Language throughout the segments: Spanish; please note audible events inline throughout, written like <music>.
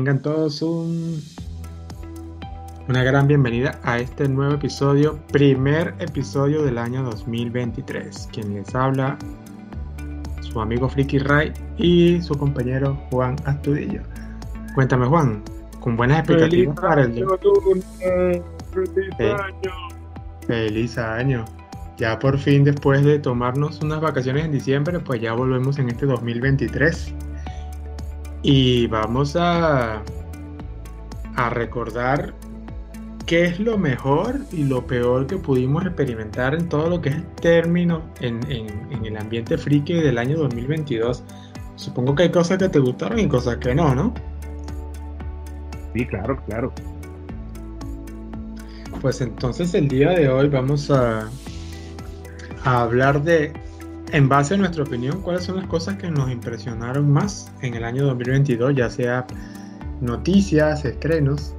tengan todos un, una gran bienvenida a este nuevo episodio, primer episodio del año 2023. Quien les habla, su amigo Friki Ray y su compañero Juan Astudillo. Cuéntame, Juan, con buenas expectativas para el feliz año. Feliz año. Ya por fin, después de tomarnos unas vacaciones en diciembre, pues ya volvemos en este 2023. Y vamos a, a recordar qué es lo mejor y lo peor que pudimos experimentar en todo lo que es el término en, en, el ambiente friki del año 2022. Supongo que hay cosas que te gustaron y cosas que no, ¿no? Sí, claro, claro. Pues entonces el día de hoy vamos a, a hablar de en base a nuestra opinión, ¿cuáles son las cosas que nos impresionaron más en el año 2022, ya sea noticias, estrenos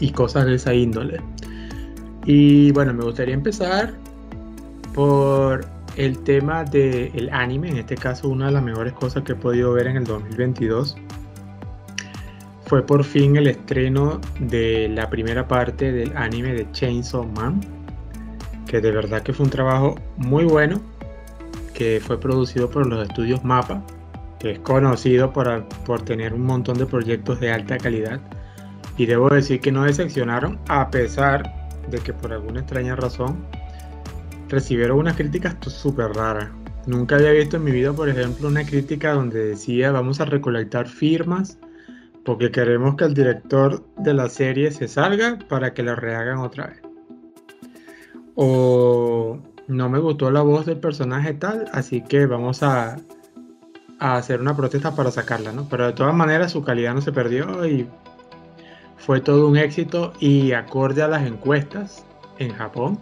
y cosas de esa índole? Y bueno, me gustaría empezar por el tema del anime, en este caso una de las mejores cosas que he podido ver en el 2022 fue por fin el estreno de la primera parte del anime de Chainsaw Man, que de verdad que fue un trabajo muy bueno que fue producido por los estudios MAPA, que es conocido por, por tener un montón de proyectos de alta calidad. Y debo decir que no decepcionaron a pesar de que por alguna extraña razón recibieron unas críticas súper raras. Nunca había visto en mi vida, por ejemplo, una crítica donde decía vamos a recolectar firmas porque queremos que el director de la serie se salga para que la rehagan otra vez. O no me gustó la voz del personaje tal, así que vamos a, hacer una protesta para sacarla, ¿no? Pero de todas maneras su calidad no se perdió y fue todo un éxito y acorde a las encuestas en Japón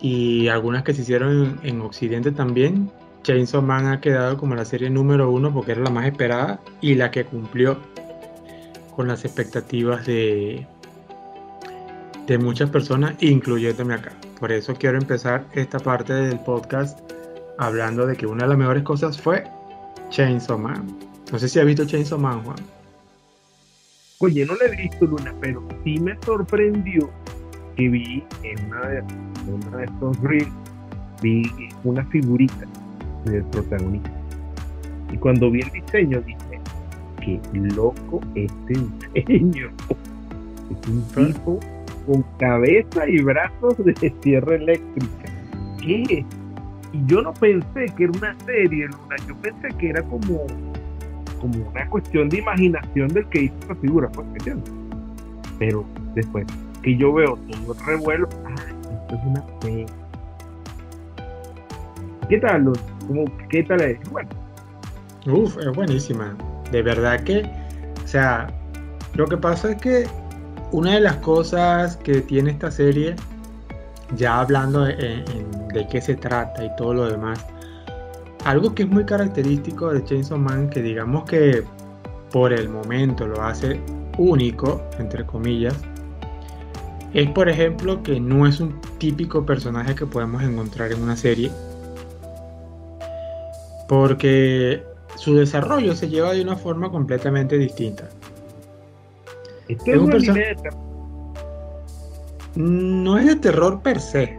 y algunas que se hicieron en, Occidente también, Chainsaw Man ha quedado como la serie número uno porque era la más esperada y la que cumplió con las expectativas de, de muchas personas, incluyéndome acá. Por eso quiero empezar esta parte del podcast hablando de que una de las mejores cosas fue Chainsaw Man. No sé si ha visto Chainsaw Man, Juan. Oye, no le he visto Luna, pero sí me sorprendió que vi en una de, una de estos reels, vi una figurita del protagonista. Y cuando vi el diseño dije, qué loco este diseño. <laughs> Es un tipo con cabeza y brazos de tierra eléctrica. ¿Qué? Y yo no pensé que era una serie, Luna. Yo pensé que era como, como una cuestión de imaginación del que hizo esa figura, pues, Pero después que yo veo todo el revuelo, ah, esto es una fe. ¿Qué tal, ¿Qué tal es? Bueno. Uf, es buenísima. De verdad que, o sea, lo que pasa es que una de las cosas que tiene esta serie, ya hablando de, qué se trata y todo lo demás, algo que es muy característico de Chainsaw Man, que digamos que por el momento lo hace único, entre comillas, es por ejemplo que no es un típico personaje que podemos encontrar en una serie, porque su desarrollo se lleva de una forma completamente distinta. Este es, un personaje. No es de terror per se.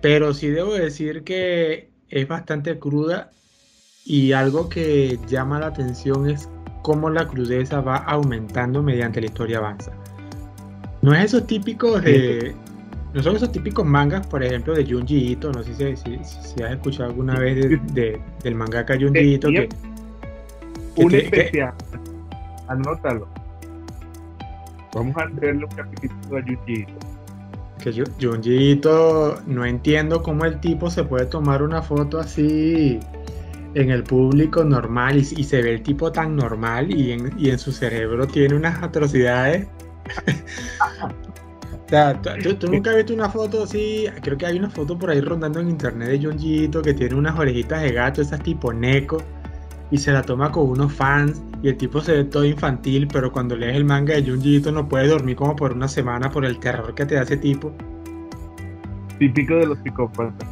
Pero sí debo decir que es bastante cruda y algo que llama la atención es cómo la crudeza va aumentando mediante la historia avanza. No es esos típicos de... No son esos típicos mangas, por ejemplo, de Junji Ito. No sé si, si, has escuchado alguna vez de, del mangaka Junji Ito. Que, un especial anótalo. Vamos a leerle un capítulo a Junjiito. Que Junjiito, no entiendo cómo el tipo se puede tomar una foto así en el público normal y, se ve el tipo tan normal y en, su cerebro tiene unas atrocidades. <laughs> o sea, ¿tú, nunca has visto una foto así, creo que hay una foto por ahí rondando en internet de Junjiito que tiene unas orejitas de gato, esas tipo Neko y se la toma con unos fans y el tipo se ve todo infantil, pero cuando lees el manga de Junji no puede dormir como por una semana por el terror que te da ese tipo. Típico de los psicópatas.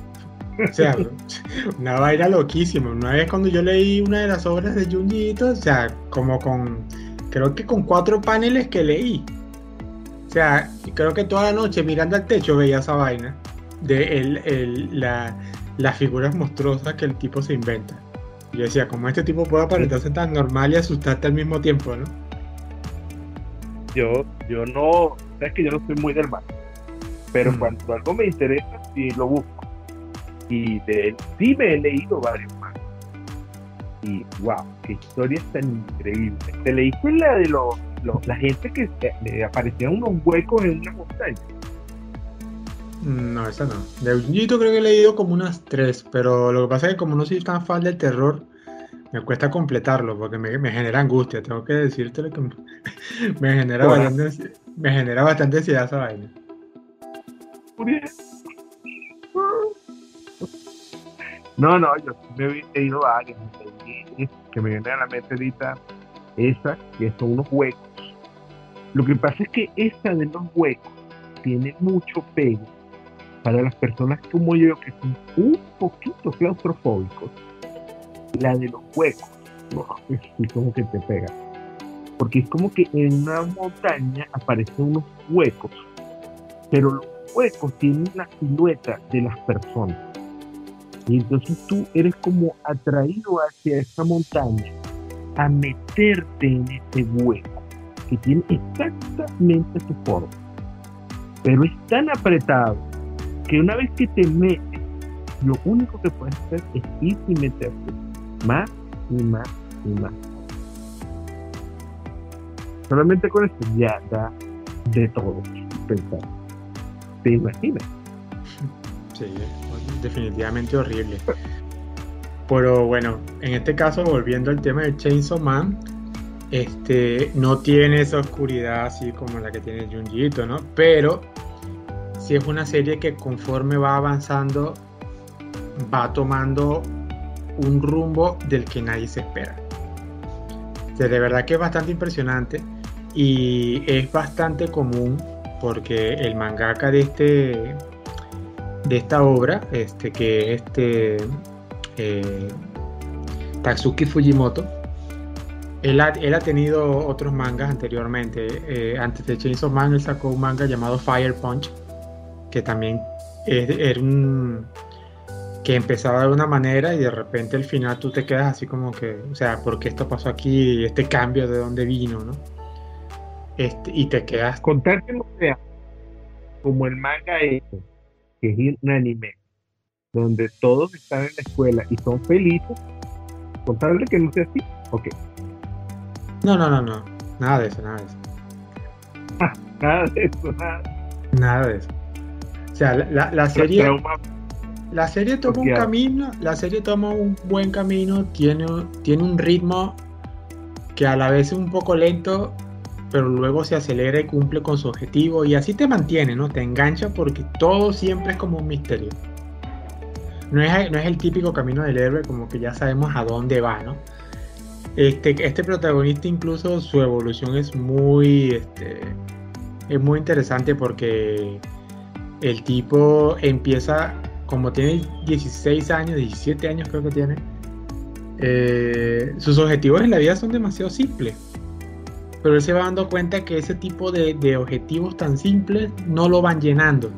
O sea, <laughs> una vaina loquísima. Una vez cuando yo leí una de las obras de Junji o sea, como con, creo que con cuatro paneles que leí. O sea, creo que toda la noche mirando al techo veía esa vaina de el, la, las figuras monstruosas que el tipo se inventa. Yo decía, ¿cómo este tipo puede aparentarse tan normal y asustarte al mismo tiempo, no? Yo, yo no, sabes que yo no soy muy del mal, pero mm. cuando algo me interesa, sí lo busco. Y de él sí me he leído varios más. Y wow, qué historia tan increíble. Te leíste la de los, la gente que le aparecían unos huecos en una montaña. No, esa no. De Junjito creo que he leído como unas tres, pero lo que pasa es que como no soy tan fan del terror, me cuesta completarlo porque me, genera angustia. Tengo que decirte lo que <laughs> me, genera bastante, me genera bastante ansiedad esa vaina. No, no, yo me he leído varias. Que me viene a la mente ahorita esa, que son unos huecos. Lo que pasa es que esta de los huecos tiene mucho pego para las personas como yo que son un poquito claustrofóbicos, la de los huecos, no, es como que te pega. Porque es como que en una montaña aparecen unos huecos, pero los huecos tienen la silueta de las personas. Y entonces tú eres como atraído hacia esa montaña a meterte en ese hueco, que tiene exactamente su forma. Pero es tan apretado que una vez que te metes, lo único que puedes hacer es ir y meterte más y más y más. Solamente con esto ya da de todo pensar. ¿Te imaginas? Sí, definitivamente horrible. Pero bueno, en este caso, volviendo al tema de Chainsaw Man, este, no tiene esa oscuridad así como la que tiene Junjiito, ¿no? Pero es una serie que conforme va avanzando va tomando un rumbo del que nadie se espera. de verdad que es bastante impresionante y es bastante común porque el mangaka de este de esta obra, este que es este eh, Fujimoto, él ha, tenido otros mangas anteriormente. Eh, antes de Chainsaw Man, él sacó un manga llamado Fire Punch, que también era un que empezaba de una manera y de repente al final tú te quedas así como que, o sea, ¿por qué esto pasó aquí? Este cambio de dónde vino, ¿no? Este, y te quedas... Contar que no sea como el manga este, que es un anime, donde todos están en la escuela y son felices, contarle que no sea así, ok. No, no, no, no, nada de eso, nada de eso. <laughs> nada de eso, nada. Nada de eso. O sea, la, serie. La serie toma un camino, la serie toma un buen camino, tiene, tiene un ritmo que a la vez es un poco lento, pero luego se acelera y cumple con su objetivo y así te mantiene, ¿no? Te engancha porque todo siempre es como un misterio. No es, no es el típico camino del héroe como que ya sabemos a dónde va, ¿no? Este, este protagonista incluso su evolución es muy, este, es muy interesante porque el tipo empieza, como tiene 16 años, 17 años creo que tiene, eh, sus objetivos en la vida son demasiado simples. Pero él se va dando cuenta que ese tipo de, objetivos tan simples no lo van llenando.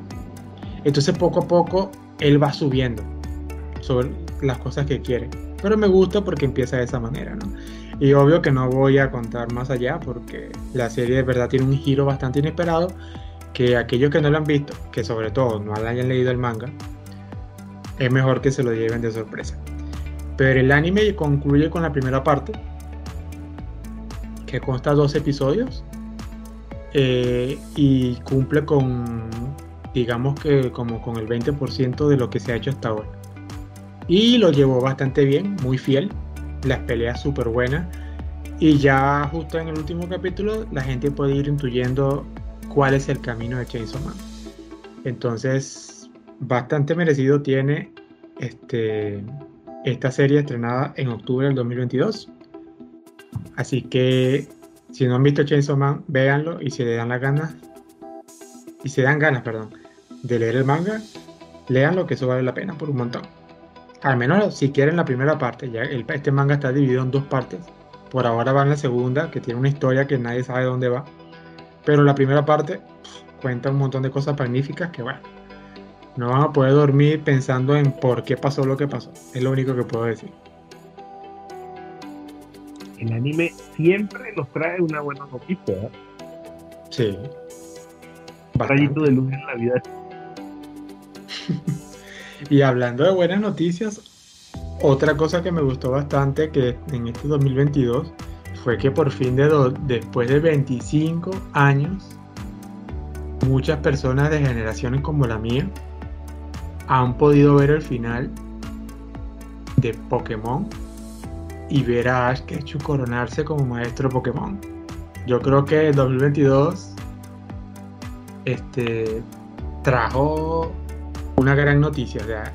Entonces poco a poco él va subiendo sobre las cosas que quiere. Pero me gusta porque empieza de esa manera, ¿no? Y obvio que no voy a contar más allá porque la serie de verdad tiene un giro bastante inesperado que aquellos que no lo han visto, que sobre todo no hayan leído el manga, es mejor que se lo lleven de sorpresa. Pero el anime concluye con la primera parte, que consta dos episodios, eh, y cumple con, digamos que como con el 20% de lo que se ha hecho hasta ahora. Y lo llevó bastante bien, muy fiel, las peleas súper buenas. Y ya justo en el último capítulo la gente puede ir intuyendo cuál es el camino de Chainsaw Man. Entonces, bastante merecido tiene este, esta serie estrenada en octubre del 2022. Así que si no han visto Chainsaw Man, véanlo y si le dan las ganas, y se dan ganas, perdón, de leer el manga, lean lo que eso vale la pena por un montón. Al menos si quieren la primera parte, ya el, este manga está dividido en dos partes. Por ahora va en la segunda, que tiene una historia que nadie sabe dónde va. Pero la primera parte cuenta un montón de cosas magníficas que, bueno, no van a poder dormir pensando en por qué pasó lo que pasó. Es lo único que puedo decir. El anime siempre nos trae una buena noticia. ¿eh? Sí. Un rayito de luz en la vida. <laughs> y hablando de buenas noticias, otra cosa que me gustó bastante que en este 2022 fue que por fin de después de 25 años muchas personas de generaciones como la mía han podido ver el final de Pokémon y ver a Ash Ketchum coronarse como maestro Pokémon. Yo creo que el 2022 este, trajo una gran noticia.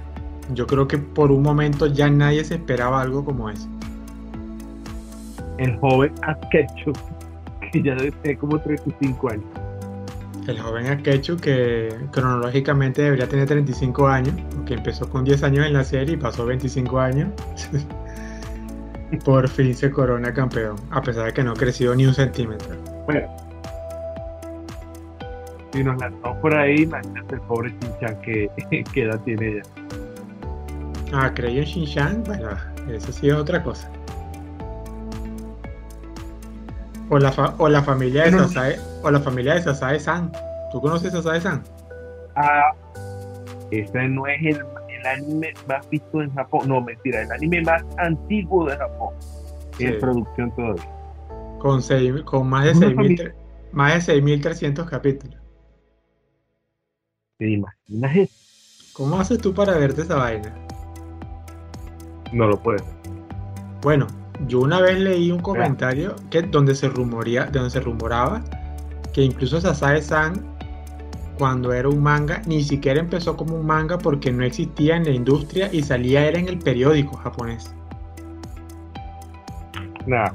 yo creo que por un momento ya nadie se esperaba algo como eso. El joven Ash Ketchum, que ya tener como 35 años el joven Akechu que cronológicamente debería tener 35 años, que empezó con 10 años en la serie y pasó 25 años. <laughs> Por fin se corona campeón, a pesar de que no creció ni un centímetro. Bueno, si nos lanzamos por ahí, imagínate el pobre Shinchan que, <laughs> que edad tiene ella. Ah, creyó en Shinchan, bueno, eso sí es otra cosa. O la, o la familia de Sasae, o la familia de Sasae San. ¿Tú conoces Sasae San? Ah, ese no es el, el, anime más visto en Japón. No, mentira, el anime más antiguo de Japón. En producción todavía. Con, seis, con más de 6.000 más de 6.300 capítulos. ¿Te imaginas eso? ¿Cómo haces tú para verte esa vaina? No lo puedes. Bueno, yo una vez leí un comentario que, donde, se rumoría, donde se rumoraba que incluso Sasae-san, cuando era un manga, ni siquiera empezó como un manga porque no existía en la industria y salía era en el periódico japonés. Nah,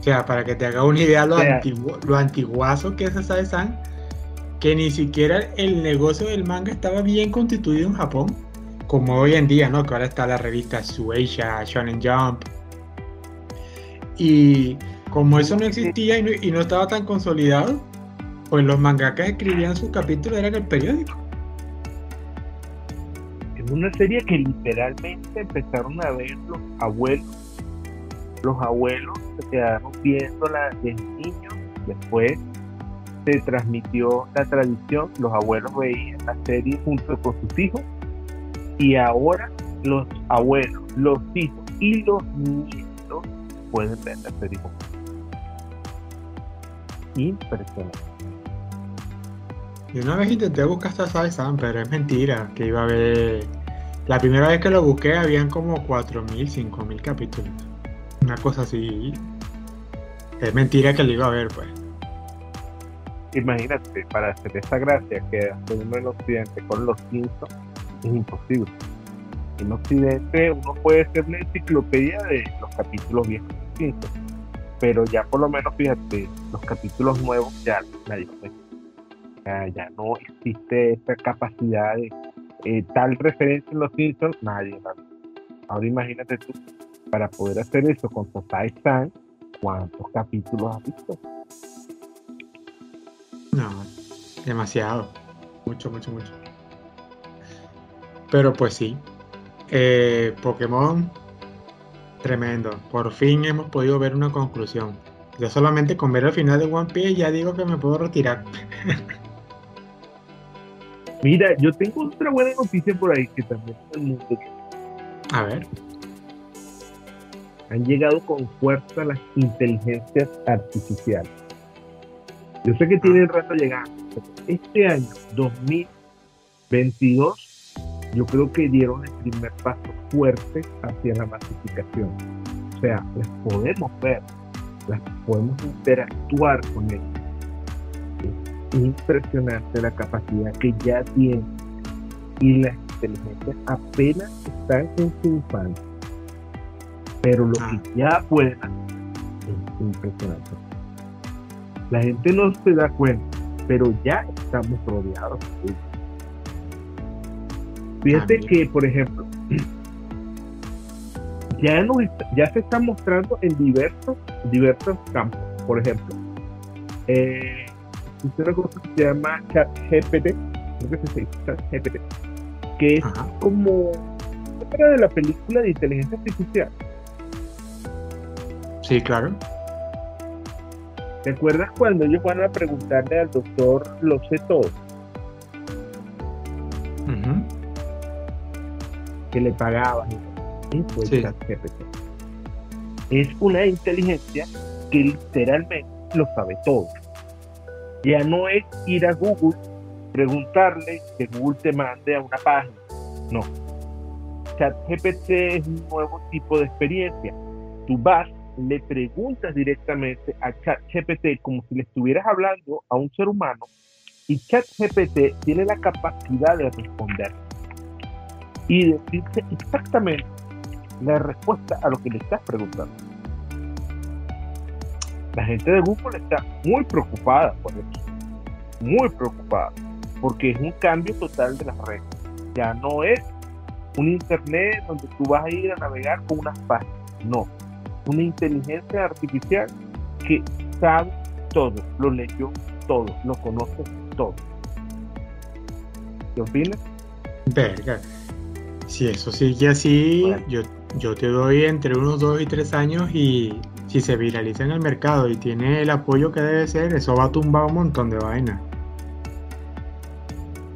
O sea, para que te haga una idea lo, antiguo, lo antiguazo que es Sasae-san, que ni siquiera el negocio del manga estaba bien constituido en Japón, como hoy en día, ¿no? Que ahora está la revista Shueisha, Shonen Jump, y como eso no existía y no, estaba tan consolidado, pues los mangakas escribían sus capítulos en el periódico. Es una serie que literalmente empezaron a ver los abuelos. Los abuelos se quedaron viéndola desde niños, después se transmitió la tradición, los abuelos veían la serie junto con sus hijos y ahora los abuelos, los hijos y los nietos pueden ver la serie Impresionante. Y una vez intenté buscar esta salsa, pero es mentira, que iba a ver... La primera vez que lo busqué habían como 4.000, 5.000 capítulos. Una cosa así. Es mentira que lo iba a ver, pues. Imagínate, para hacer esa gracia que hace uno en Occidente con los Simpsons, es imposible. En Occidente uno puede ser la enciclopedia de los capítulos viejos pero ya por lo menos, fíjate, los capítulos nuevos ya nadie ya, ya no existe esa capacidad de eh, tal referencia en los Simpsons, nadie, Ahora imagínate tú, para poder hacer eso con Satai San, ¿cuántos capítulos has visto? No, demasiado. Mucho, mucho, mucho. Pero pues sí. Eh, Pokémon Tremendo. Por fin hemos podido ver una conclusión. Yo solamente con ver el final de One Piece ya digo que me puedo retirar. <laughs> Mira, yo tengo otra buena noticia por ahí que también el mundo. A ver. Han llegado con fuerza las inteligencias artificiales. Yo sé que tienen ah. rato llegando. Este año, 2022, yo creo que dieron el primer paso fuerte hacia la masificación. O sea, las podemos ver, las podemos interactuar con ellas. Es impresionante la capacidad que ya tienen y las inteligencias apenas están en su infancia. Pero lo que ah. ya pueden hacer es impresionante. La gente no se da cuenta, pero ya estamos rodeados de Fíjate que, por ejemplo, ya, ya se está mostrando en diversos, diversos campos. Por ejemplo, eh, una cosa que se llama ChatGPT, creo que se dice ChatGPT, que es como de la película de inteligencia artificial. Sí, claro. ¿Te acuerdas cuando ellos van a preguntarle al doctor lo sé todo? Que le pagaban. Es una inteligencia que literalmente lo sabe todo. Ya no es ir a Google, preguntarle que Google te mande a una página. No. ChatGPT es un nuevo tipo de experiencia. Tú vas le preguntas directamente a ChatGPT como si le estuvieras hablando a un ser humano y ChatGPT tiene la capacidad de responder y decirte exactamente la respuesta a lo que le estás preguntando. La gente de Google está muy preocupada por eso, muy preocupada, porque es un cambio total de las redes. Ya no es un internet donde tú vas a ir a navegar con unas páginas, no, una inteligencia artificial que sabe todo, lo leyó todo, lo conoce todo. ¿Qué opinas? Verga. Si eso sigue así, yo, yo te doy entre unos dos y tres años y si se viraliza en el mercado y tiene el apoyo que debe ser, eso va a tumbar un montón de vainas.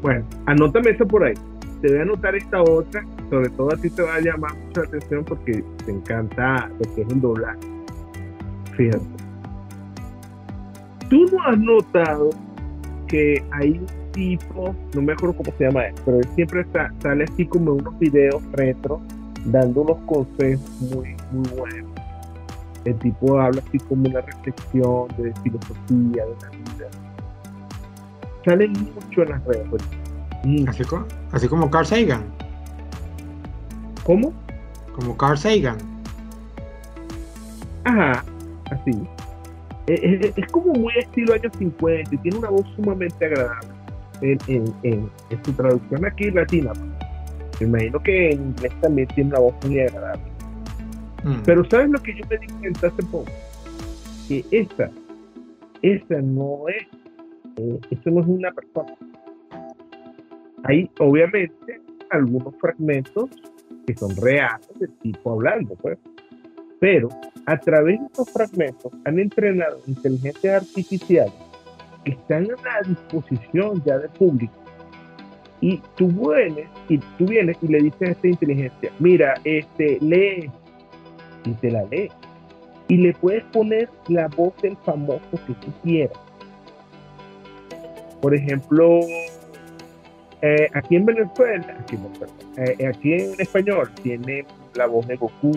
Bueno, anótame eso por ahí. Te voy a anotar esta otra sobre todo a ti te va a llamar mucha atención porque te encanta lo que es un doblaje. Fíjate. Tú no has notado que hay tipo, no me acuerdo cómo se llama pero él siempre sale así como en unos videos retro, dando unos consejos muy, muy buenos. El tipo habla así como una reflexión de filosofía, de la vida. Sale mucho en las redes. Pues. Así, como, así como Carl Sagan. ¿Cómo? Como Carl Sagan. Ajá, así. Es, como muy estilo años 50 y tiene una voz sumamente agradable en, su traducción aquí latina. Me imagino que en inglés también tiene una voz muy agradable. Mm. Pero ¿sabes lo que yo me di cuenta hace poco? Que esta, esta no es, eh, esto no es una persona. Hay obviamente algunos fragmentos que son reales del tipo hablando, pues. Pero a través de estos fragmentos han entrenado inteligencias artificiales están a la disposición ya del público. Y tú vienes y tú vienes y le dices a esta inteligencia, mira, este, lee y te la lee. Y le puedes poner la voz del famoso que tú quieras. Por ejemplo, eh, aquí en Venezuela, aquí, eh, aquí, en español, tiene la voz de Goku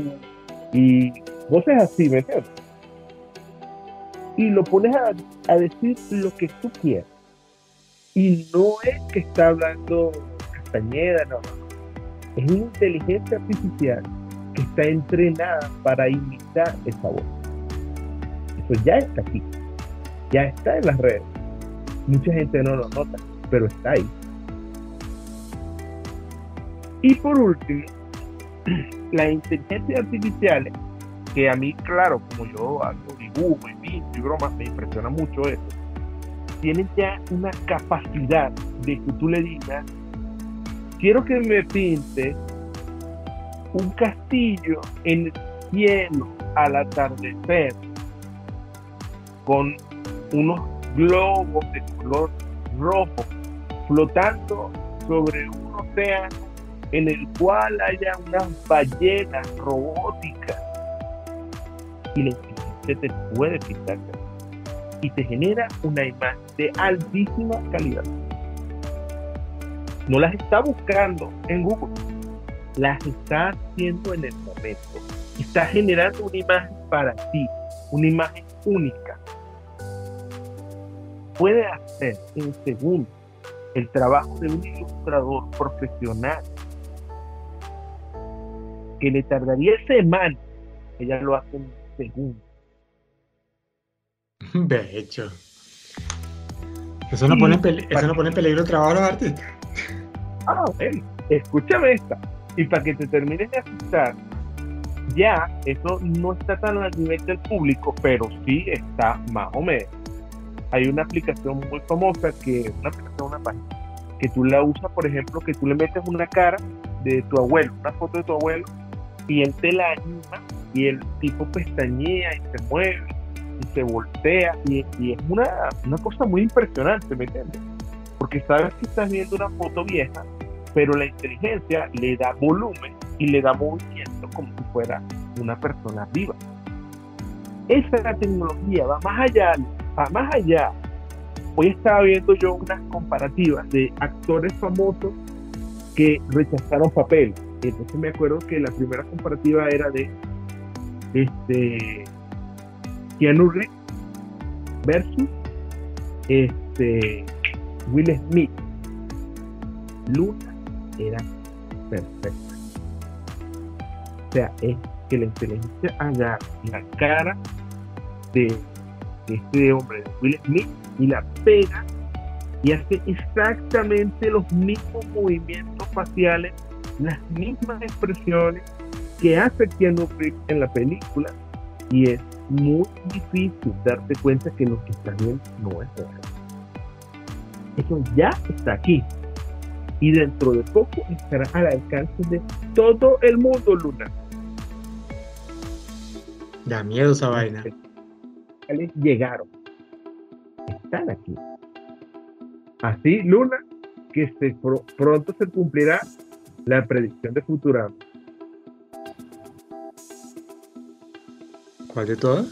y voces así, ¿me? Y lo pones a, decir lo que tú quieras. Y no es que está hablando Castañeda, no. Es una inteligencia artificial que está entrenada para imitar esa voz. Eso ya está aquí. Ya está en las redes. Mucha gente no lo nota, pero está ahí. Y por último, <clears throat> la inteligencia artificial, que a mí, claro, como yo hago dibujo y y bromas, me impresiona mucho eso, tienen ya una capacidad de que tú le digas, quiero que me pinte un castillo en el cielo al atardecer con unos globos de color rojo flotando sobre un océano en el cual haya unas ballenas robóticas y la inteligencia te puede pintar y te genera una imagen de altísima calidad. No las está buscando en Google, las está haciendo en el momento. Está generando una imagen para ti, una imagen única. Puede hacer en segundo el trabajo de un ilustrador profesional que le tardaría semanas, ella lo hace en segundos. <laughs> De hecho. Eso no, pone, en eso no pone en peligro el trabajo de los artistas. Ah, bueno. escúchame esta. Y para que te termines de asustar, ya eso no está tan a nivel del público, pero sí está más o menos. Hay una aplicación muy famosa que es una aplicación, una página, que tú la usas, por ejemplo, que tú le metes una cara de tu abuelo, una foto de tu abuelo, y él te la anima y el tipo pestañea y se mueve y se voltea y, es una, una, cosa muy impresionante, ¿me entiendes? Porque sabes que estás viendo una foto vieja, pero la inteligencia le da volumen y le da movimiento como si fuera una persona viva. Esa tecnología va más allá, va más allá. Hoy estaba viendo yo unas comparativas de actores famosos que rechazaron papel. Entonces me acuerdo que la primera comparativa era de este Keanu Reeves versus este Will Smith. Luna era perfecta. O sea, es que la inteligencia haga la cara de, este hombre, de Will Smith, y la pega y hace exactamente los mismos movimientos faciales, las mismas expresiones que hace Keanu Reeves en la película y es muy difícil darte cuenta que lo que está viendo no es real. Eso ya está aquí y dentro de poco estará al alcance de todo el mundo, Luna. Da miedo esa vaina. Llegaron. Están aquí. Así, Luna, que se, pronto se cumplirá la predicción de Futurama. ¿Cuál de todas?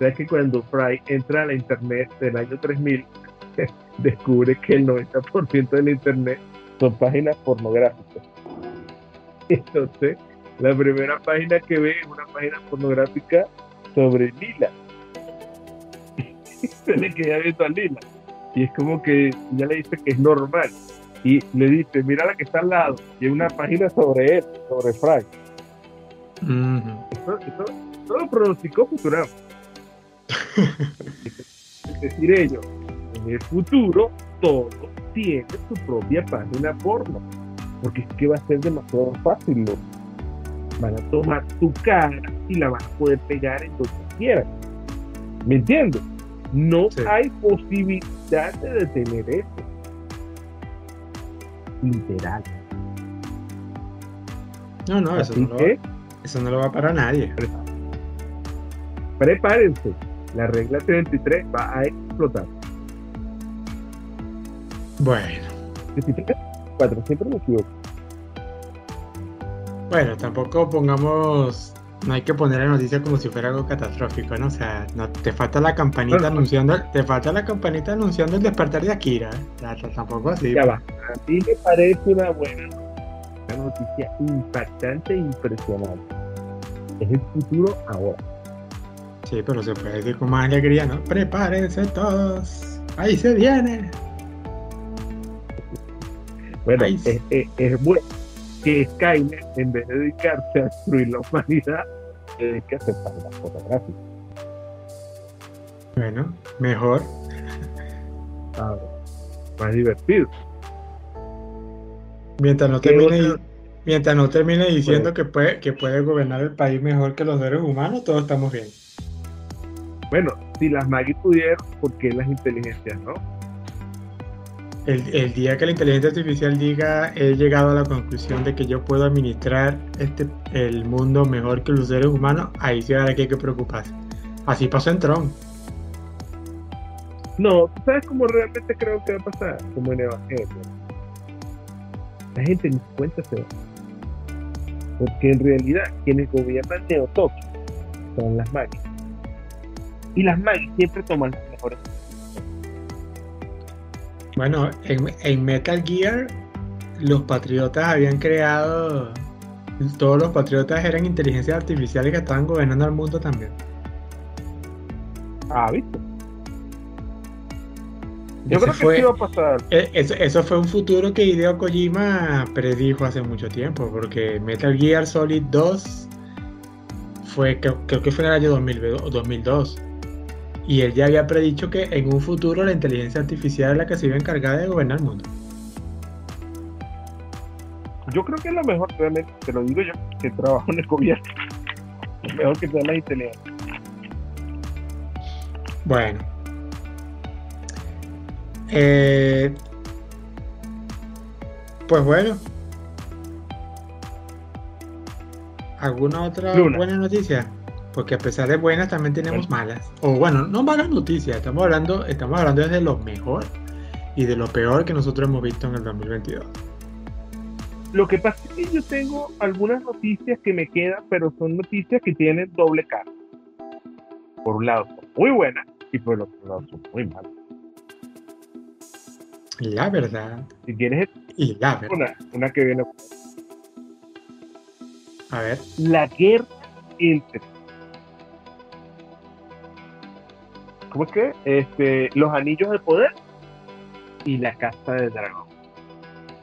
O que cuando Fry entra a la internet del año 3000, <laughs> descubre que el 90% del internet son páginas pornográficas. <laughs> Entonces, la primera página que ve es una página pornográfica sobre Lila. <laughs> Se le queda viendo a Lila. Y es como que ya le dice que es normal. Y le dice, mira la que está al lado. Y hay una página sobre él, sobre Frank. Eso, eso, lo pronosticó Futurama. <laughs> es decir, ellos, en el futuro, todo tiene su propia página porno. Porque es que va a ser demasiado fácil, ¿no? Van a tomar tu cara y la van a poder pegar en donde quieran. ¿Me entiendes? No hay posibilidad de detener eso. Literal. No, no, eso no, lo, eso no lo va para nadie. Prepárense. La regla 33 va a explotar. Bueno. 4, siempre me equivoco. Bueno, tampoco pongamos no hay que poner la noticia como si fuera algo catastrófico, ¿no? O sea, no, te falta la campanita anunciando, te falta la campanita anunciando el despertar de Akira. tampoco así. Ya va. A mí me parece una buena noticia impactante e impresionante. Es el futuro ahora. Sí, pero se puede decir con más alegría, ¿no? Prepárense todos. Ahí se viene. Bueno, es, es, es bueno que Skynet, en vez de dedicarse a destruir la humanidad, se dedica a hacer páginas fotográficas. Bueno, mejor. Ah, más divertido. Mientras no termine, mientras no termine diciendo que, puede, que puede gobernar el país mejor que los seres humanos, todos estamos bien. Bueno, si las Maggie pudieron, ¿por qué las inteligencias no? el, día que la inteligencia artificial diga he llegado a la conclusión de que yo puedo administrar este, el mundo mejor que los seres humanos, ahí sí ahora que hay que preocuparse. Así pasó en Tron. No, ¿sabes cómo realmente creo que va a pasar? Como en Evangelio. La gente ni cuenta se Porque en realidad quienes gobiernan Neotopia son las máquinas. Y las máquinas siempre toman las mejores bueno, en, Metal Gear los patriotas habían creado, todos los patriotas eran inteligencias artificiales que estaban gobernando el mundo también. Ah, ¿viste? Yo creo que sí iba a pasar. E, eso, fue un futuro que Hideo Kojima predijo hace mucho tiempo, porque Metal Gear Solid 2 fue, creo, creo que fue en el año 2002. Y él ya había predicho que en un futuro la inteligencia artificial es la que se iba a encargar de gobernar el mundo. yo creo que es lo mejor, realmente, te lo digo yo, que trabajo en el gobierno. Lo <laughs> mejor que sea la inteligencia. Bueno. Eh, pues bueno. ¿Alguna otra buena noticia? Porque a pesar de buenas también tenemos malas. O bueno, no malas noticias, estamos hablando, estamos hablando de lo mejor y de lo peor que nosotros hemos visto en el 2022. Lo que pasa es que yo tengo algunas noticias que me quedan, pero son noticias que tienen doble cara. Por un lado son muy buenas y por el otro lado son muy malas. La verdad. Si y la verdad. Una, una que viene. A ver. La guerra entre. ¿Cómo es que? Este, los anillos de poder y la casa del dragón.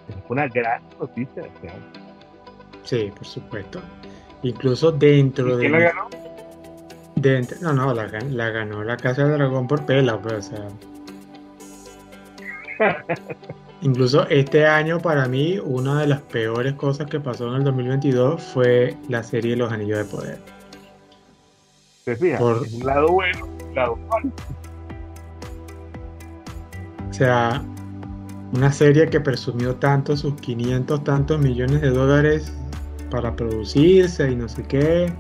Es una gran noticia este año. Sí, por supuesto. Incluso dentro de. ¿Quién la ganó? Dentro, no, no, la, la, ganó la Casa del Dragón por pela, pues, o sea. <laughs> Incluso este año para mí una de las peores cosas que pasó en el 2022 fue la serie Los Anillos de Poder. ¿Te fijas? Por... un lado bueno, un lado malo. O sea, una serie que presumió tanto sus 500 tantos millones de dólares para producirse y no sé qué.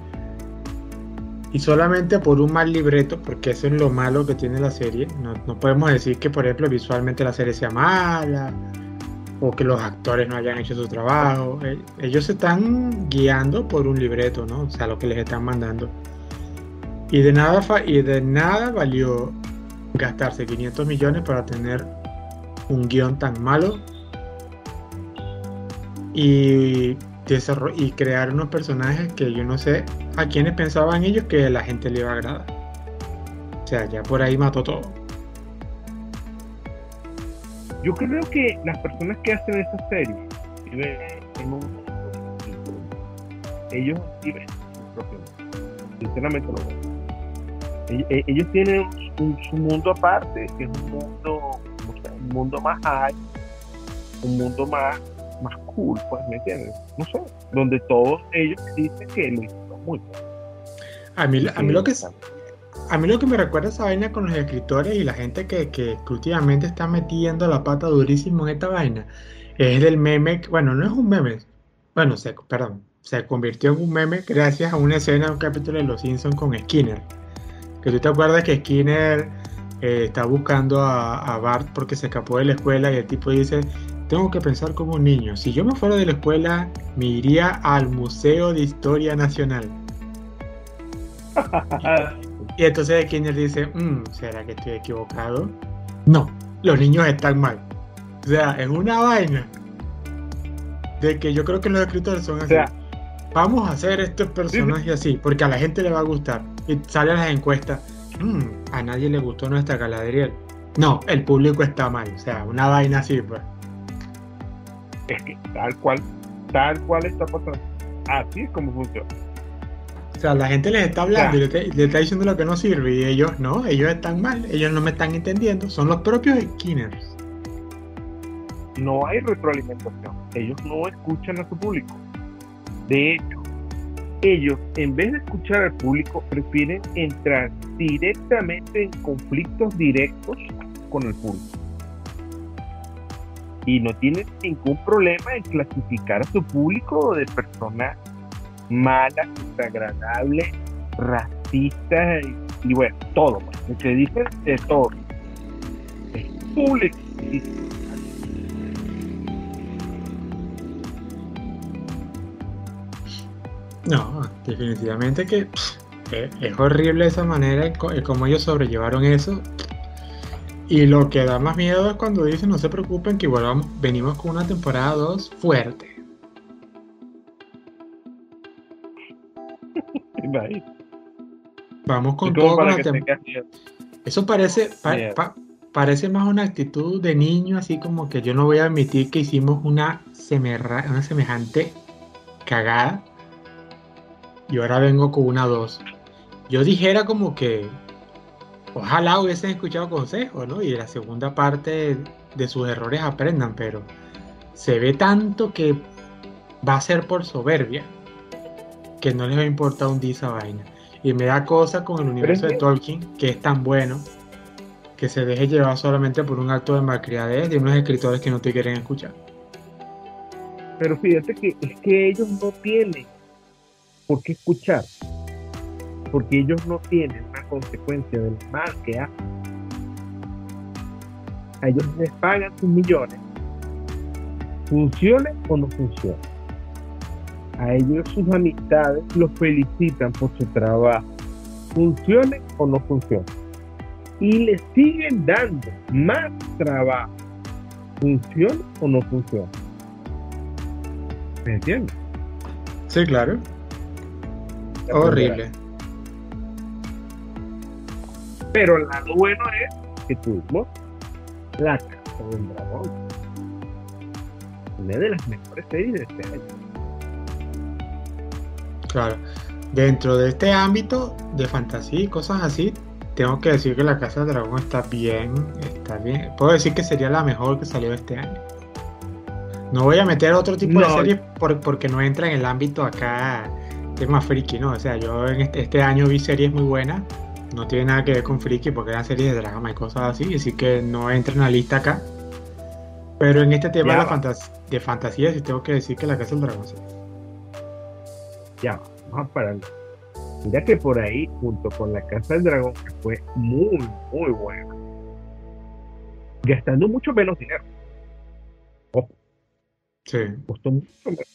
Y solamente por un mal libreto, porque eso es lo malo que tiene la serie. No, no podemos decir que, por ejemplo, visualmente la serie sea mala o que los actores no hayan hecho su trabajo. Eh, ellos se están guiando por un libreto, ¿no? O sea, lo que les están mandando. Y de nada, y de nada valió gastarse 500 millones para tener un guion tan malo y, y crear unos personajes que yo no sé a quienes pensaban ellos que la gente le iba a agradar. O sea, ya por ahí mató todo. Yo creo que las personas que hacen esa serie viven en un ellos viven propio sinceramente lo ellos tienen un, su mundo aparte que es un mundo un mundo más high, un mundo más, más cool, pues, ¿me entiendes? No sé, donde todos ellos dicen que lo hicieron muy bien. A mí, a mí lo que a mí lo que me recuerda esa vaina con los escritores y la gente que, que, últimamente está metiendo la pata durísimo en esta vaina es del meme, bueno, no es un meme, bueno, se, perdón, se convirtió en un meme gracias a una escena de un capítulo de Los Simpsons con Skinner. Que tú te acuerdas que Skinner eh, está buscando a, Bart porque se escapó de la escuela y el tipo dice, tengo que pensar como un niño, si yo me fuera de la escuela me iría al Museo de Historia Nacional. <laughs> y, entonces Skinner dice, mm, ¿será que estoy equivocado? No, los niños están mal. O sea, es una vaina de que yo creo que los escritores son así. Vamos a hacer estos personajes así, porque a la gente le va a gustar. Y salen las encuestas Mm, a nadie le gustó nuestra Galadriel. No, el público está mal, o sea, una vaina así, pues. Es que tal cual, tal cual está pasando. Así es como funciona. O sea, la gente les está hablando y le, está diciendo lo que no sirve y ellos no, ellos están mal, ellos no me están entendiendo, son los propios skinners. No hay retroalimentación, ellos no escuchan a su público. De hecho, ellos, en vez de escuchar al público, prefieren entrar directamente en conflictos directos con el público. Y no tienen ningún problema en clasificar a su público de personas malas, desagradables, racistas y, bueno, todo. Pues. Se dicen de todo. Es público. No, definitivamente que es horrible esa manera como ellos sobrellevaron eso. Y lo que da más miedo es cuando dicen no se preocupen que igual venimos con una temporada 2 fuerte. <laughs> Vamos con todo con la temporada. Eso parece, parece más una actitud de niño, así como que yo no voy a admitir que hicimos una, una semejante cagada y ahora vengo con una 2. Yo dijera como que ojalá hubiesen escuchado consejos, ¿no? Y la segunda parte de sus errores aprendan, pero se ve tanto que va a ser por soberbia que no les va a importar un día vaina. Y me da cosa con el universo de Tolkien, que es tan bueno, que se deje llevar solamente por un acto de malcriadez de unos escritores que no te quieren escuchar. Pero fíjate que es que ellos no tienen por qué escuchar, porque ellos no tienen una consecuencia del mal que hacen. A ellos les pagan sus millones, funcione o no funcione. A ellos sus amistades los felicitan por su trabajo, funcione o no funcione y le siguen dando más trabajo, funciona o no funciona. ¿Me entiendes? Sí, claro. Horrible. Pero el lado bueno es que tuvimos la Casa del Dragón. Una de las mejores series de este año. Claro. Dentro de este ámbito de fantasía y cosas así, tengo que decir que la Casa del Dragón está bien, está bien. Puedo decir que sería la mejor que salió este año. No voy a meter otro tipo de series porque no entra en el ámbito acá tema friki, ¿no? O sea, yo en este, este, año vi series muy buenas, no tiene nada que ver con friki porque eran series de drama y cosas así, así que no entra en la lista acá. Pero en este tema de, de fantasía sí tengo que decir que la Casa del Dragón sí. Ya, vamos a parar Mira que por ahí, junto con la Casa del Dragón, que fue muy, muy buena, gastando mucho menos dinero. Ojo. Sí. Costó mucho menos.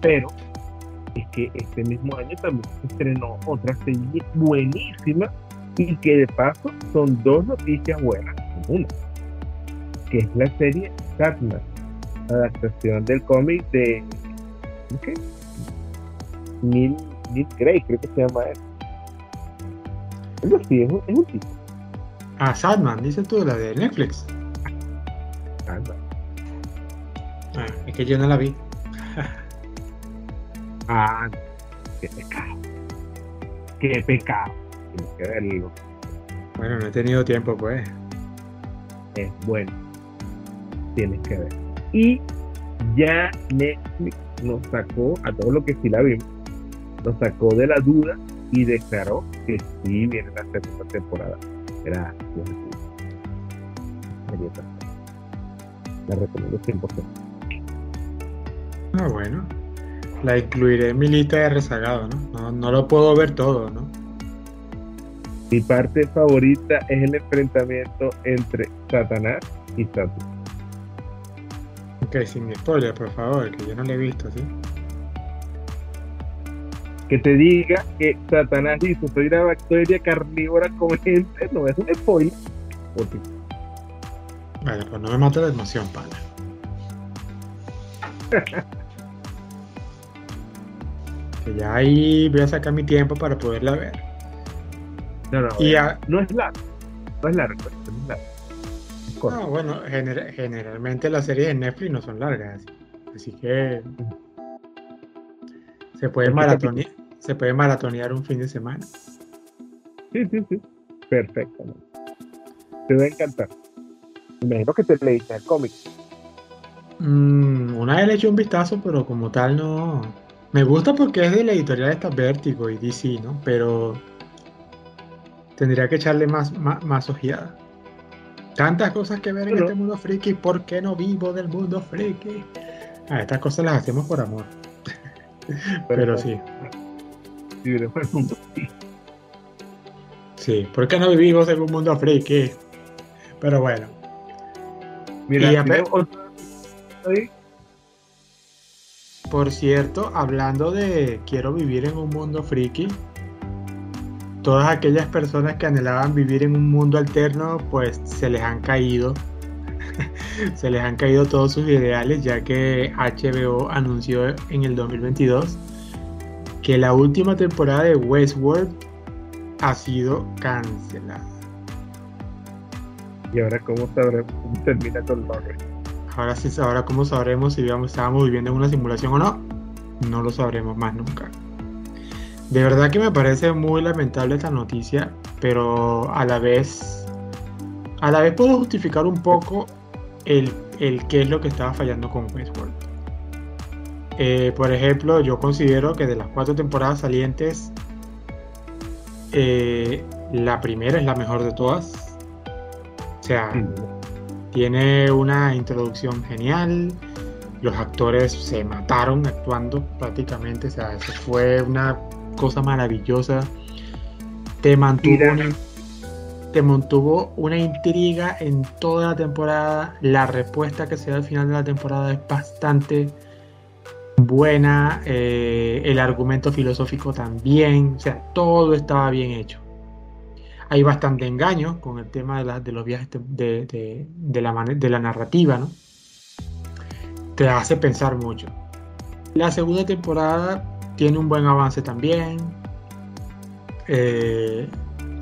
Pero es que este mismo año también se estrenó otra serie buenísima y que de paso son dos noticias buenas. Una, que es la serie Satman, adaptación del cómic de. ¿Qué? Neil Nick Gray, creo que se llama él. Es así, es un, es un tipo. Ah, Sadman, dices tú, la de Netflix. Sadman. Ah, es que yo no la vi. <laughs> ah, qué pecado. Qué pecado. Tienes que verlo. Bueno, no he tenido tiempo, pues. Es bueno. Tienes que ver. Y ya Netflix nos sacó a todo lo que sí la vimos lo sacó de la duda y declaró que sí viene la segunda temporada. Era La recomiendo 100%. Ah, bueno. La incluiré en mi lista de rezagado, ¿no? ¿no? lo puedo ver todo, ¿no? Mi parte favorita es el enfrentamiento entre Satanás y Saturno. Ok, sin spoiler, por favor, que yo no lo he visto, ¿sí? que te diga que Satanás hizo soy una bacteria carnívora con gente, no es un spoiler. Vale, pues no me mate la emoción, pana. <laughs> que ya ahí voy a sacar mi tiempo para poderla ver. No, no, no es largo. No es largo, es largo. No, bueno, generalmente las series de Netflix no son largas. Así que se puede maratonear se puede maratonear un fin de semana. Sí, sí, sí. Perfectamente. Te va a encantar. Imagino que te leíste el cómic. Mm, una vez le eché un vistazo, pero como tal no. Me gusta porque es de la editorial esta Vértigo y DC, ¿no? Pero tendría que echarle más, más, ojeada. Tantas cosas que ver en este mundo friki, ¿por qué no vivo del mundo friki? Ah, estas cosas las hacemos por amor. <laughs> pero sí viviremos en mundo Sí, ¿por qué no vivimos en un mundo friki? Pero bueno. Mira, por cierto, hablando de quiero vivir en un mundo friki, todas aquellas personas que anhelaban vivir en un mundo alterno, pues se les han caído. <laughs> se les han caído todos sus ideales, ya que HBO anunció en el 2022 que la última temporada de Westworld ha sido cancelada. ¿Y ahora cómo termina con Lauren? Ahora sí, ahora cómo sabremos si estábamos viviendo en una simulación o no. No lo sabremos más nunca. De verdad que me parece muy lamentable esta noticia, pero a la vez, a la vez puedo justificar un poco el, el qué es lo que estaba fallando con Westworld. Eh, por ejemplo, yo considero que de las cuatro temporadas salientes, eh, la primera es la mejor de todas. O sea, tiene una introducción genial. Los actores se mataron actuando prácticamente. O sea, eso fue una cosa maravillosa. Te mantuvo, una, te mantuvo una intriga en toda la temporada. La respuesta que se da al final de la temporada es bastante buena. Eh, el argumento filosófico también. O sea, todo estaba bien hecho. Hay bastante engaño con el tema de, de los viajes de, la, de la narrativa, ¿no? Te hace pensar mucho. La segunda temporada tiene un buen avance también. Eh,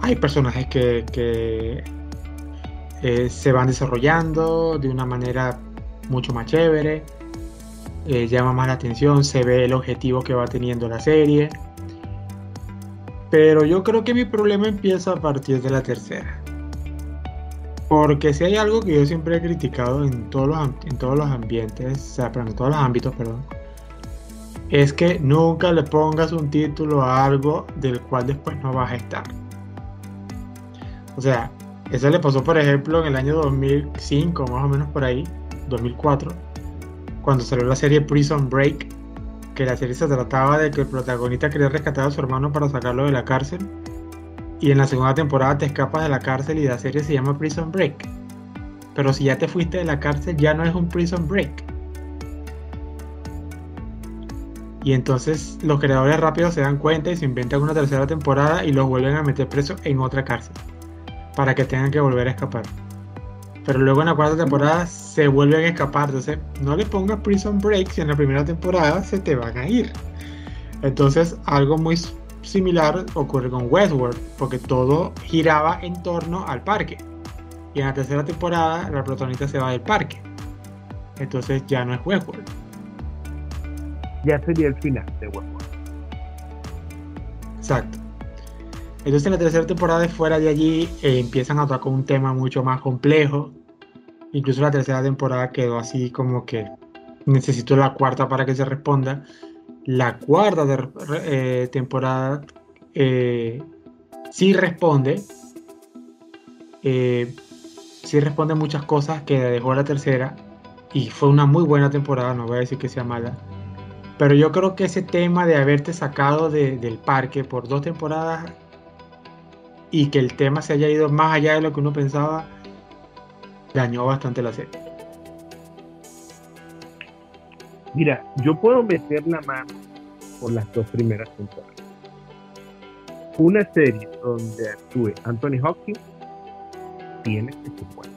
hay personajes que, eh, se van desarrollando de una manera mucho más chévere. Eh, llama más la atención, se ve el objetivo que va teniendo la serie. Pero yo creo que mi problema empieza a partir de la tercera. Porque si hay algo que yo siempre he criticado en todos los, en todos los ambientes, o sea, en todos los ámbitos, perdón, es que nunca le pongas un título a algo del cual después no vas a estar. O sea, eso le pasó, por ejemplo, en el año 2005, más o menos por ahí, 2004, cuando salió la serie Prison Break, que la serie se trataba de que el protagonista quería rescatar a su hermano para sacarlo de la cárcel. Y en la segunda temporada te escapas de la cárcel y la serie se llama Prison Break. Pero si ya te fuiste de la cárcel, ya no es un Prison Break Y entonces los creadores rápidos se dan cuenta y se inventan una tercera temporada y los vuelven a meter presos en otra cárcel. Para que tengan que volver a escapar. Pero luego en la cuarta temporada se vuelven a escapar. Entonces no le pongas Prison Break si en la primera temporada se te van a ir. Entonces algo muy similar ocurre con Westworld. Porque todo giraba en torno al parque. Y en la tercera temporada la protagonista se va del parque. Entonces ya no es Westworld ya sería el final de Westworld. Exacto. Entonces en la tercera temporada de fuera de allí eh, empiezan a tocar un tema mucho más complejo. Incluso la tercera temporada quedó así como que necesito la cuarta para que se responda. La cuarta eh, temporada eh, sí responde. sí responde muchas cosas que dejó la tercera. Y fue una muy buena temporada, no voy a decir que sea mala pero yo creo que ese tema de haberte sacado del parque por dos temporadas y que el tema se haya ido más allá de lo que uno pensaba, dañó bastante la serie. Mira, yo puedo meter la mano por las dos primeras temporadas. Una serie donde actúe Anthony Hopkins tiene que ser bueno.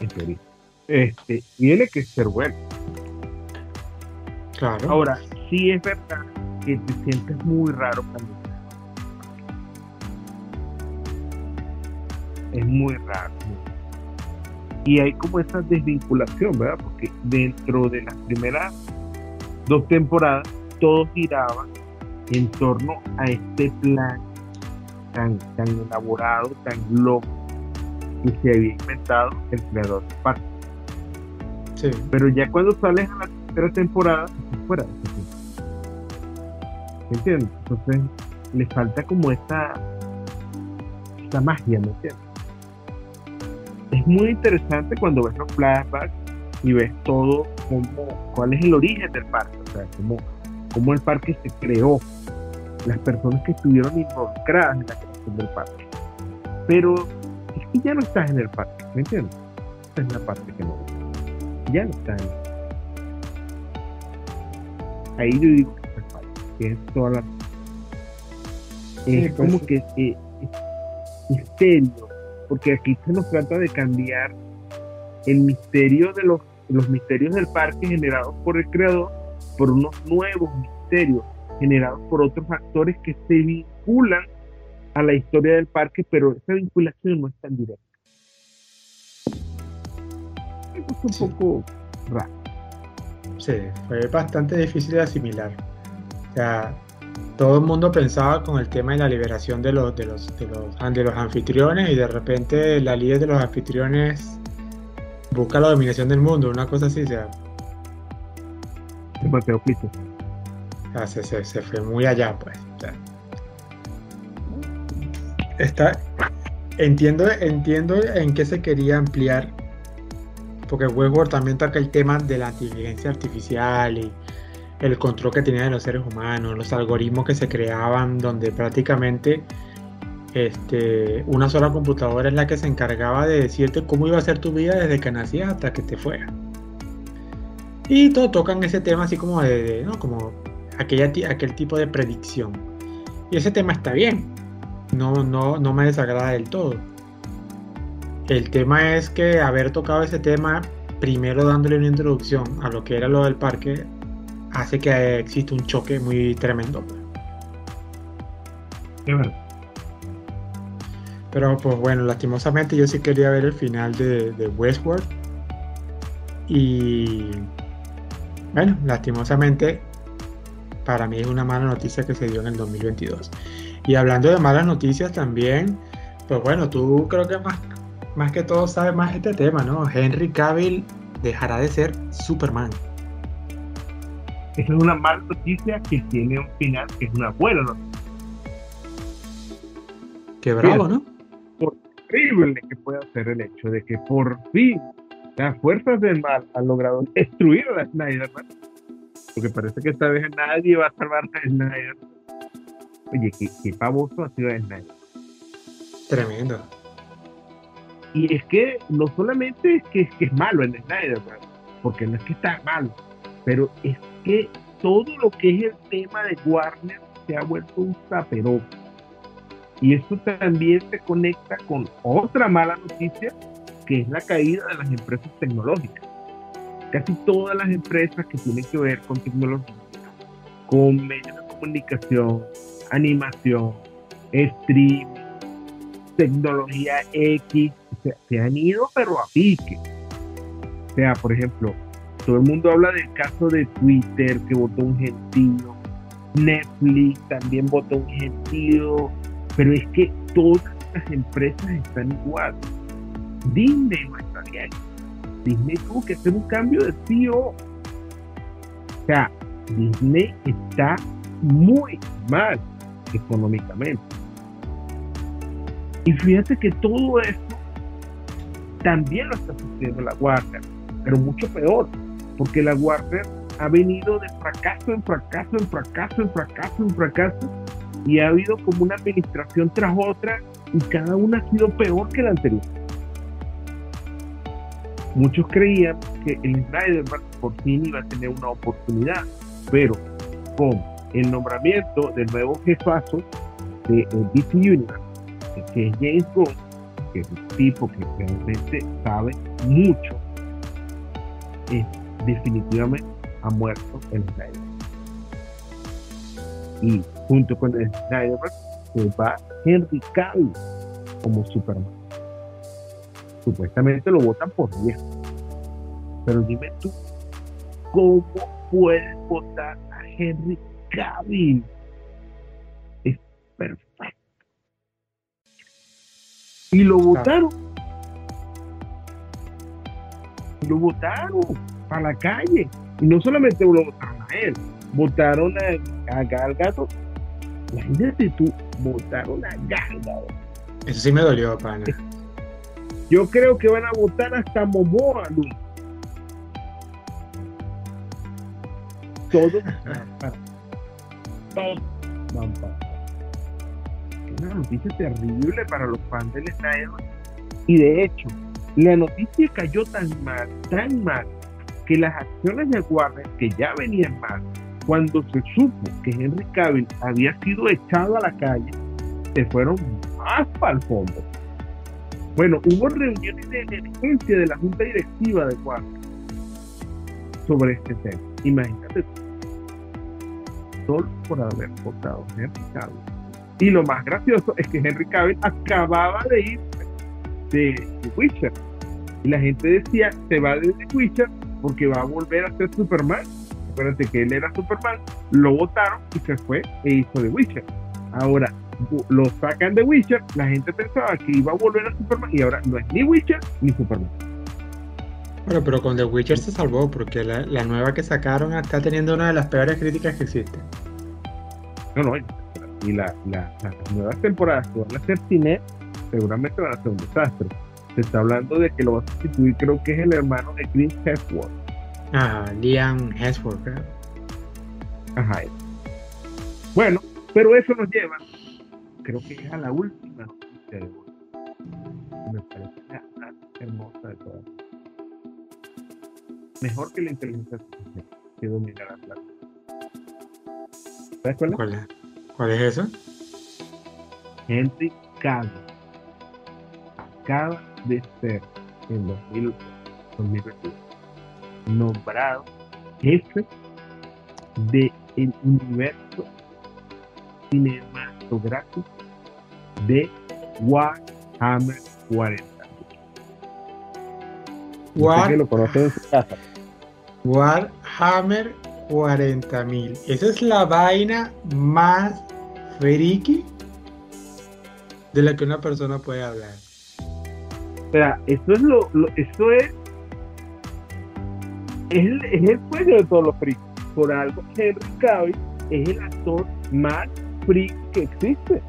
En Este, tiene que ser bueno Ahora, sí es verdad que te sientes muy raro cuando es muy raro. Y hay como esa desvinculación, ¿verdad? Porque dentro de las primeras dos temporadas todo giraba en torno a este plan tan, tan elaborado, tan loco que se había inventado el creador de. Sí. Pero ya cuando sales a la tercera temporada, fuera ¿Me entiendes? Entonces le falta como esta, esta magia, ¿me entiendes? Es muy interesante cuando ves los flashbacks y ves todo, como, cuál es el origen del parque, o sea, cómo, cómo el parque se creó, las personas que estuvieron involucradas en la creación del parque. Pero es que ya no estás en el parque, ¿me entiendes? Esa es la parte que no. Ya no estás en el parque ahí yo digo que es toda la es pues como que eh, misterio porque aquí se nos trata de cambiar el misterio de los, los misterios del parque generados por el creador por unos nuevos misterios generados por otros actores que se vinculan a la historia del parque, pero esa vinculación no es tan directa. es un poco raro. Sí, fue bastante difícil de asimilar. O sea, todo el mundo pensaba con el tema de la liberación de los, de los, de los, de los anfitriones y de repente la líder de los anfitriones busca la dominación del mundo, una cosa así, sea. cliché. Ah, se, se, se, fue muy allá, pues. O sea, está, entiendo, entiendo en qué se quería ampliar, porque Westworld también toca el tema de la inteligencia artificial y el control que tenían los seres humanos, los algoritmos que se creaban, donde prácticamente este, una sola computadora es la que se encargaba de decirte cómo iba a ser tu vida desde que nacías hasta que te fueras. Y todo tocan ese tema así como de, ¿no? Como aquella, aquel tipo de predicción. Y ese tema está bien. No, no, no me desagrada del todo. El tema es que haber tocado ese tema primero dándole una introducción a lo que era lo del parque hace que exista un choque muy tremendo. Es verdad. Pero pues bueno, lastimosamente yo sí quería ver el final de, de Westworld. Y bueno, lastimosamente para mí es una mala noticia que se dio en el 2022. Y hablando de malas noticias también, pues bueno, tú creo que más, más que todo sabes más este tema, ¿no? Henry Cavill dejará de ser Superman. Es una mala noticia que tiene un final que es una buena noticia. Qué bravo, ¿no? horrible que pueda ser el hecho de que por fin las fuerzas del mal han logrado destruir a la Snyderman. Porque parece que esta vez nadie va a salvar a Snyder. Oye, qué, qué pavoso ha sido Snyder. Tremendo. Y es que no solamente es que, es que es malo en Snyder, porque no es que está malo, pero es que todo lo que es el tema de Warner se ha vuelto un zaperón y esto también se conecta con otra mala noticia, que es la caída de las empresas tecnológicas. Casi todas las empresas que tienen que ver con tecnología, con medios de comunicación, animación, streaming, tecnología X, se, han ido pero a pique. O sea, por ejemplo, todo el mundo habla del caso de Twitter que votó un gentío, Netflix también votó un gentío, pero es que todas las empresas están igual. Disney no está bien. Disney tuvo que hacer un cambio de CEO. O sea, Disney está muy mal económicamente. Y fíjate que todo esto también lo está sucediendo la Warner, pero mucho peor, porque la Warner ha venido de fracaso en fracaso, en fracaso, en fracaso, en fracaso, y ha habido como una administración tras otra y cada una ha sido peor que la anterior. Muchos creían que el Snyderman por fin iba a tener una oportunidad, pero con el nombramiento del nuevo jefazo de DC Universe, que es James Gunn, que es un tipo que realmente sabe mucho, definitivamente ha muerto el Snyder. Y junto con el Snyderverse se va Henry Cavill como Superman. Supuestamente lo votan por viejo. Pero dime tú, ¿cómo puedes votar a Henry Cavill? Es perfecto. Y lo votaron. Lo votaron a la calle. Y no solamente lo votaron a él, votaron a, a. Imagínate tú, votaron a Gal Gadot. Eso sí me dolió, pana. <laughs> Yo creo que van a votar hasta Momoa, todos van para una noticia terrible para los fans del Snyder. Y de hecho, la noticia cayó tan mal, tan mal, que las acciones de Warner, que ya venían mal, cuando se supo que Henry Cavill había sido echado a la calle, se fueron más para el fondo. Bueno, hubo reuniones de emergencia de la junta directiva de Warner sobre este tema. Imagínate solo por haber votado Henry Cavill. Y lo más gracioso es que Henry Cavill acababa de ir de, de Witcher. Y la gente decía, se va de The Witcher porque va a volver a ser Superman acuérdate que él era Superman, lo votaron y se fue e hizo The Witcher. Ahora, lo sacan de Witcher, la gente pensaba que iba a volver a Superman y ahora no es ni Witcher ni Superman. Bueno, pero con The Witcher se salvó porque la, la nueva que sacaron está teniendo una de las peores críticas que existen. No, no, y la, la, las nuevas temporadas que van a ser cine seguramente van a ser un desastre. Se está hablando de que lo va a sustituir, creo que es el hermano de Chris Hemsworth. Ajá, Liam Hemsworth, creo. Ajá. Bueno, pero eso nos lleva, creo que es a la última noticia de hoy. Me parece la más hermosa de todas. Mejor que la inteligencia artificial que domina la plata. ¿Sabes cuál es? ¿Cuál es, cuál es eso? Henry Cavill acaba de ser en 2000 2022 nombrado jefe del universo cinematográfico de Warhammer 40. War- que lo conocen en su casa. Warhammer 40.000. Esa es la vaina más friki de la que una persona puede hablar. Sea, eso es lo, lo- eso es es el, sueño de todos los frikis. Por algo Henry Cavill es el actor más friki que existe.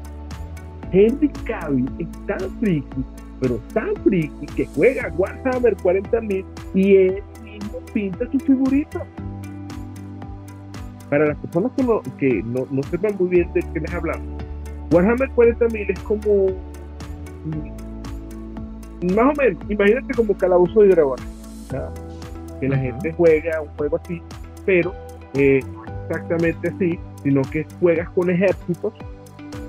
Henry Cavill es tan friki, pero tan friki que juega Warhammer 40.000 y él mismo pinta su figurita. Para las personas que no, que no, no sepan muy bien de qué les hablamos, Warhammer 40.000 es como más o menos, imagínate como Calabozo y Dragón, que la gente juega un juego así, pero eh, no es exactamente así, sino que juegas con ejércitos.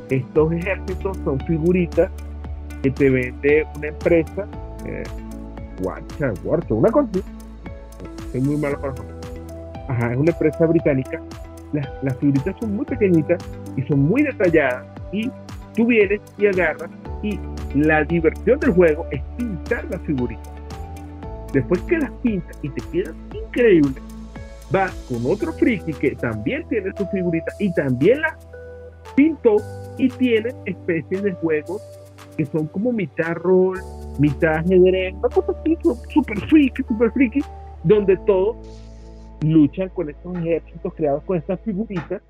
Estos ejércitos son figuritas que te vende una empresa, eh, Watcha, Watcha, una cosa. Soy muy malo para. Ajá, es una empresa británica. Las, las figuritas son muy pequeñitas y son muy detalladas y tú vienes y agarras y la diversión del juego es pintar las figuritas. Después que las pintas y te quedan increíbles, vas con otro friki que también tiene su figurita y también las pintó y tiene especies de juegos que son como mitad rol, mitad ajedrez, una cosa así, super friki, super friki, donde todos luchan con estos ejércitos creados con estas figuritas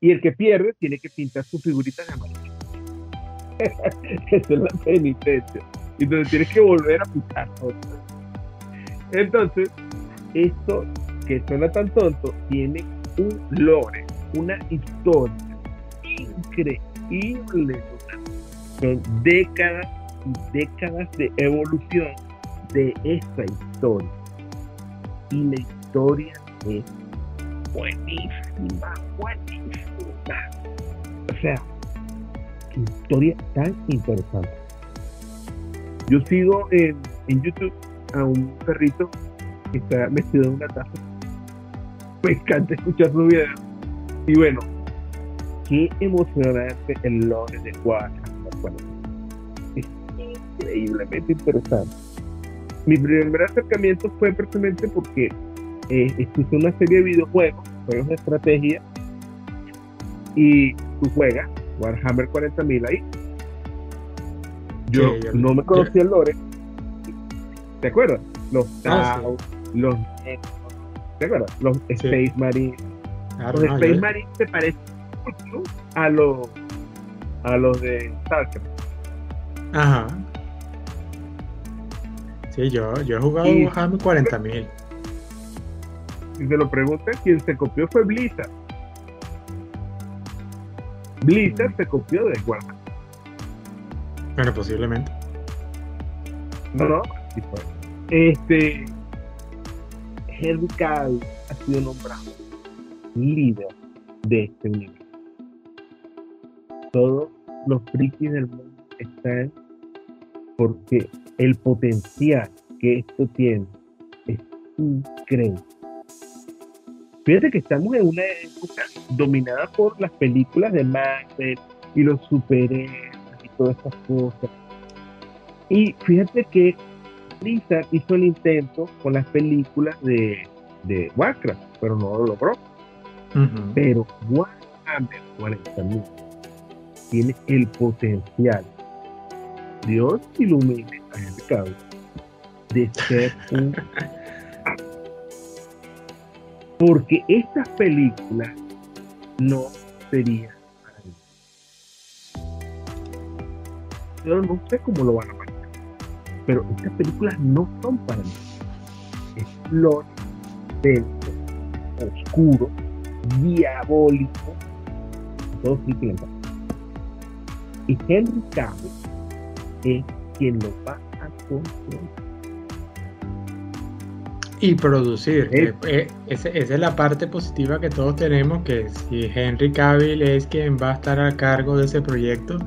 y el que pierde tiene que pintar sus figuritas de amarillo. <laughs> Esa es la penitencia. Y entonces tienes que volver a pintar. otra. Entonces, esto que suena tan tonto tiene un lore, una historia increíble. Son décadas y décadas de evolución de esta historia. Y la historia es buenísima, buenísima. O sea, qué historia tan interesante. Yo sigo en, YouTube a un perrito que está metido en una taza. <laughs> Me encanta escuchar su video. Y bueno, qué emocionante el lore de. Bueno, es increíblemente interesante. Mi primer acercamiento fue precisamente porque eh, existe una serie de videojuegos, juegos de estrategia, y tú juegas Warhammer 40.000 ahí. Yo Sí, yo- no me conocía el lore. ¿Te acuerdas? Los Ah, sí. Tau, los ¿te acuerdas? Los Space Marines. Claro, Los no, Space yo- Marines se parecen mucho a los a los de StarCraft. Ajá. Sí, yo, yo he jugado Y- Warhammer 40.000. Si se lo preguntan, quien se copió fue Blizzard. Blizzard se copió de Warhammer. Bueno, posiblemente. No, no. Este. Henry Cavill ha sido nombrado líder de este universo. Todos los frikis del mundo están porque el potencial que esto tiene es increíble. Fíjate que estamos en una época dominada por las películas de Marvel y los superhéroes y todas estas cosas. Y fíjate que Blizzard hizo el intento con las películas de, de Warcraft, pero no lo logró. Ujú. Pero Warhammer 40.000 tiene el potencial. Dios ilumine a Henry Cavill de ser un... <laughs> Porque estas películas no serían para mí. Yo no sé cómo lo van a manejar, pero estas películas no son para mí. Es flor, denso, oscuro, diabólico, todo sí Y Henry Cavill es quien lo va a controlar. Y producir. Eh, esa, es la parte positiva que todos tenemos, que si Henry Cavill es quien va a estar a cargo de ese proyecto,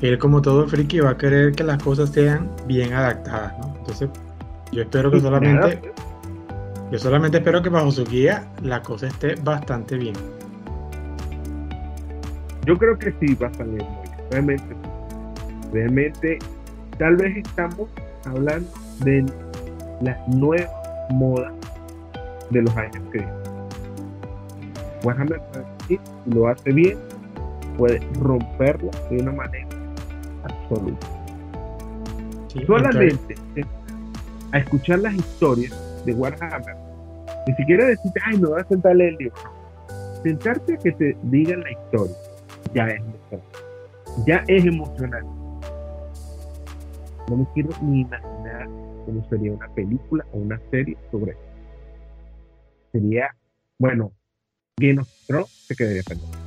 él como todo friki va a querer que las cosas sean bien adaptadas, ¿no? Entonces, yo espero que solamente... Yo solamente espero que bajo su guía la cosa esté bastante bien. Yo creo que sí va a salir muy bien. Realmente, realmente, tal vez estamos hablando de las nuevas modas de los años que vienen. Warhammer si lo hace bien, puede romperlo de una manera absoluta. Solamente a escuchar las historias de Warhammer. Ni siquiera decirte, ay, me voy a sentar a leer el libro. Sentarte a que te digan la historia ya es. Ya es emocionante. No me quiero ni imaginar cómo sería una película o una serie sobre eso. Sería, bueno, Game of Thrones se quedaría pendiente.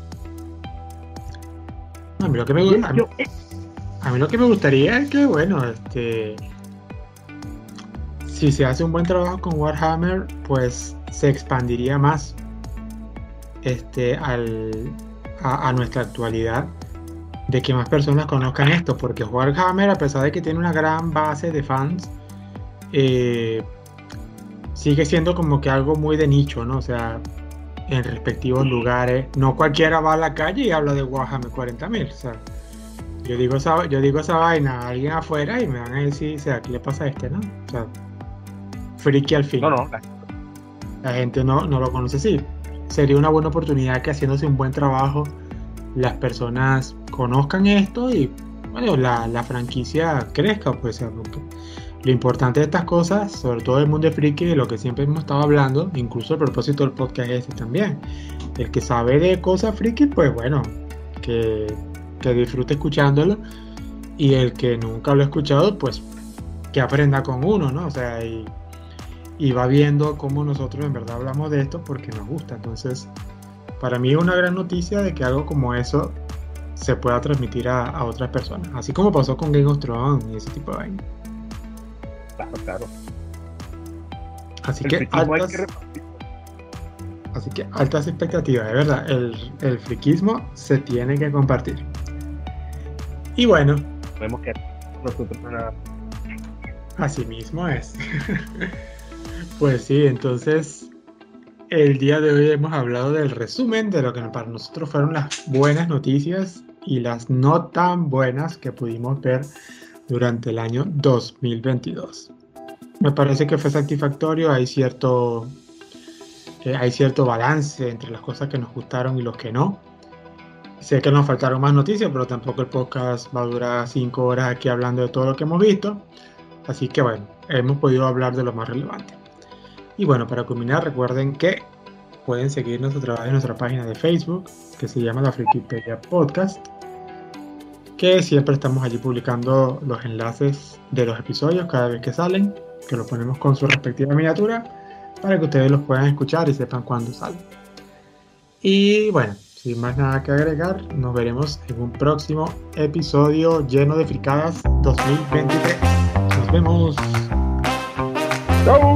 A mí, lo que me, a, mí, a mí lo que me gustaría es que, bueno, este si se hace un buen trabajo con Warhammer, pues se expandiría más este, a, nuestra actualidad de que más personas conozcan esto, porque Warhammer, a pesar de que tiene una gran base de fans, eh, sigue siendo como que algo muy de nicho, ¿no? O sea, en respectivos lugares, no cualquiera va a la calle y habla de Warhammer 40.000, o sea, yo digo esa, yo digo esa vaina a alguien afuera y me van a decir, o sea, ¿qué le pasa a este, no? O sea, friki al fin. No, no. La, gente no, no lo conoce así. Sería una buena oportunidad que haciéndose un buen trabajo las personas conozcan esto y bueno, la, la franquicia crezca, pues lo importante de estas cosas, sobre todo el mundo de friki, de lo que siempre hemos estado hablando, incluso a propósito del podcast este también. El que sabe de cosas friki, pues bueno, que, que disfrute escuchándolo. Y el que nunca lo ha escuchado, pues que aprenda con uno, ¿no? O sea, y y va viendo cómo nosotros en verdad hablamos de esto porque nos gusta. Entonces, para mí es una gran noticia de que algo como eso se pueda transmitir a, otras personas, así como pasó con Game of Thrones y ese tipo de vaina. Claro, claro. Así que, altas, así que altas expectativas, de verdad. El, el friquismo se tiene que compartir. Y bueno. Vemos que nosotros nada. Así mismo es. <laughs> Pues sí, entonces el día de hoy hemos hablado del resumen de lo que para nosotros fueron las buenas noticias y las no tan buenas que pudimos ver durante el año 2022. Me parece que fue satisfactorio, hay cierto, eh, hay cierto balance entre las cosas que nos gustaron y los que no. Sé que nos faltaron más noticias, pero tampoco el podcast va a durar 5 horas aquí hablando de todo lo que hemos visto. Así que bueno, hemos podido hablar de lo más relevante. Y bueno, para culminar, recuerden que pueden seguirnos a través de nuestra página de Facebook, que se llama la Frikipedia Podcast, que siempre estamos allí publicando los enlaces de los episodios cada vez que salen, que los ponemos con su respectiva miniatura, para que ustedes los puedan escuchar y sepan cuándo salen. Y bueno, sin más nada que agregar, nos veremos en un próximo episodio lleno de fricadas 2023. Nos vemos. Chao.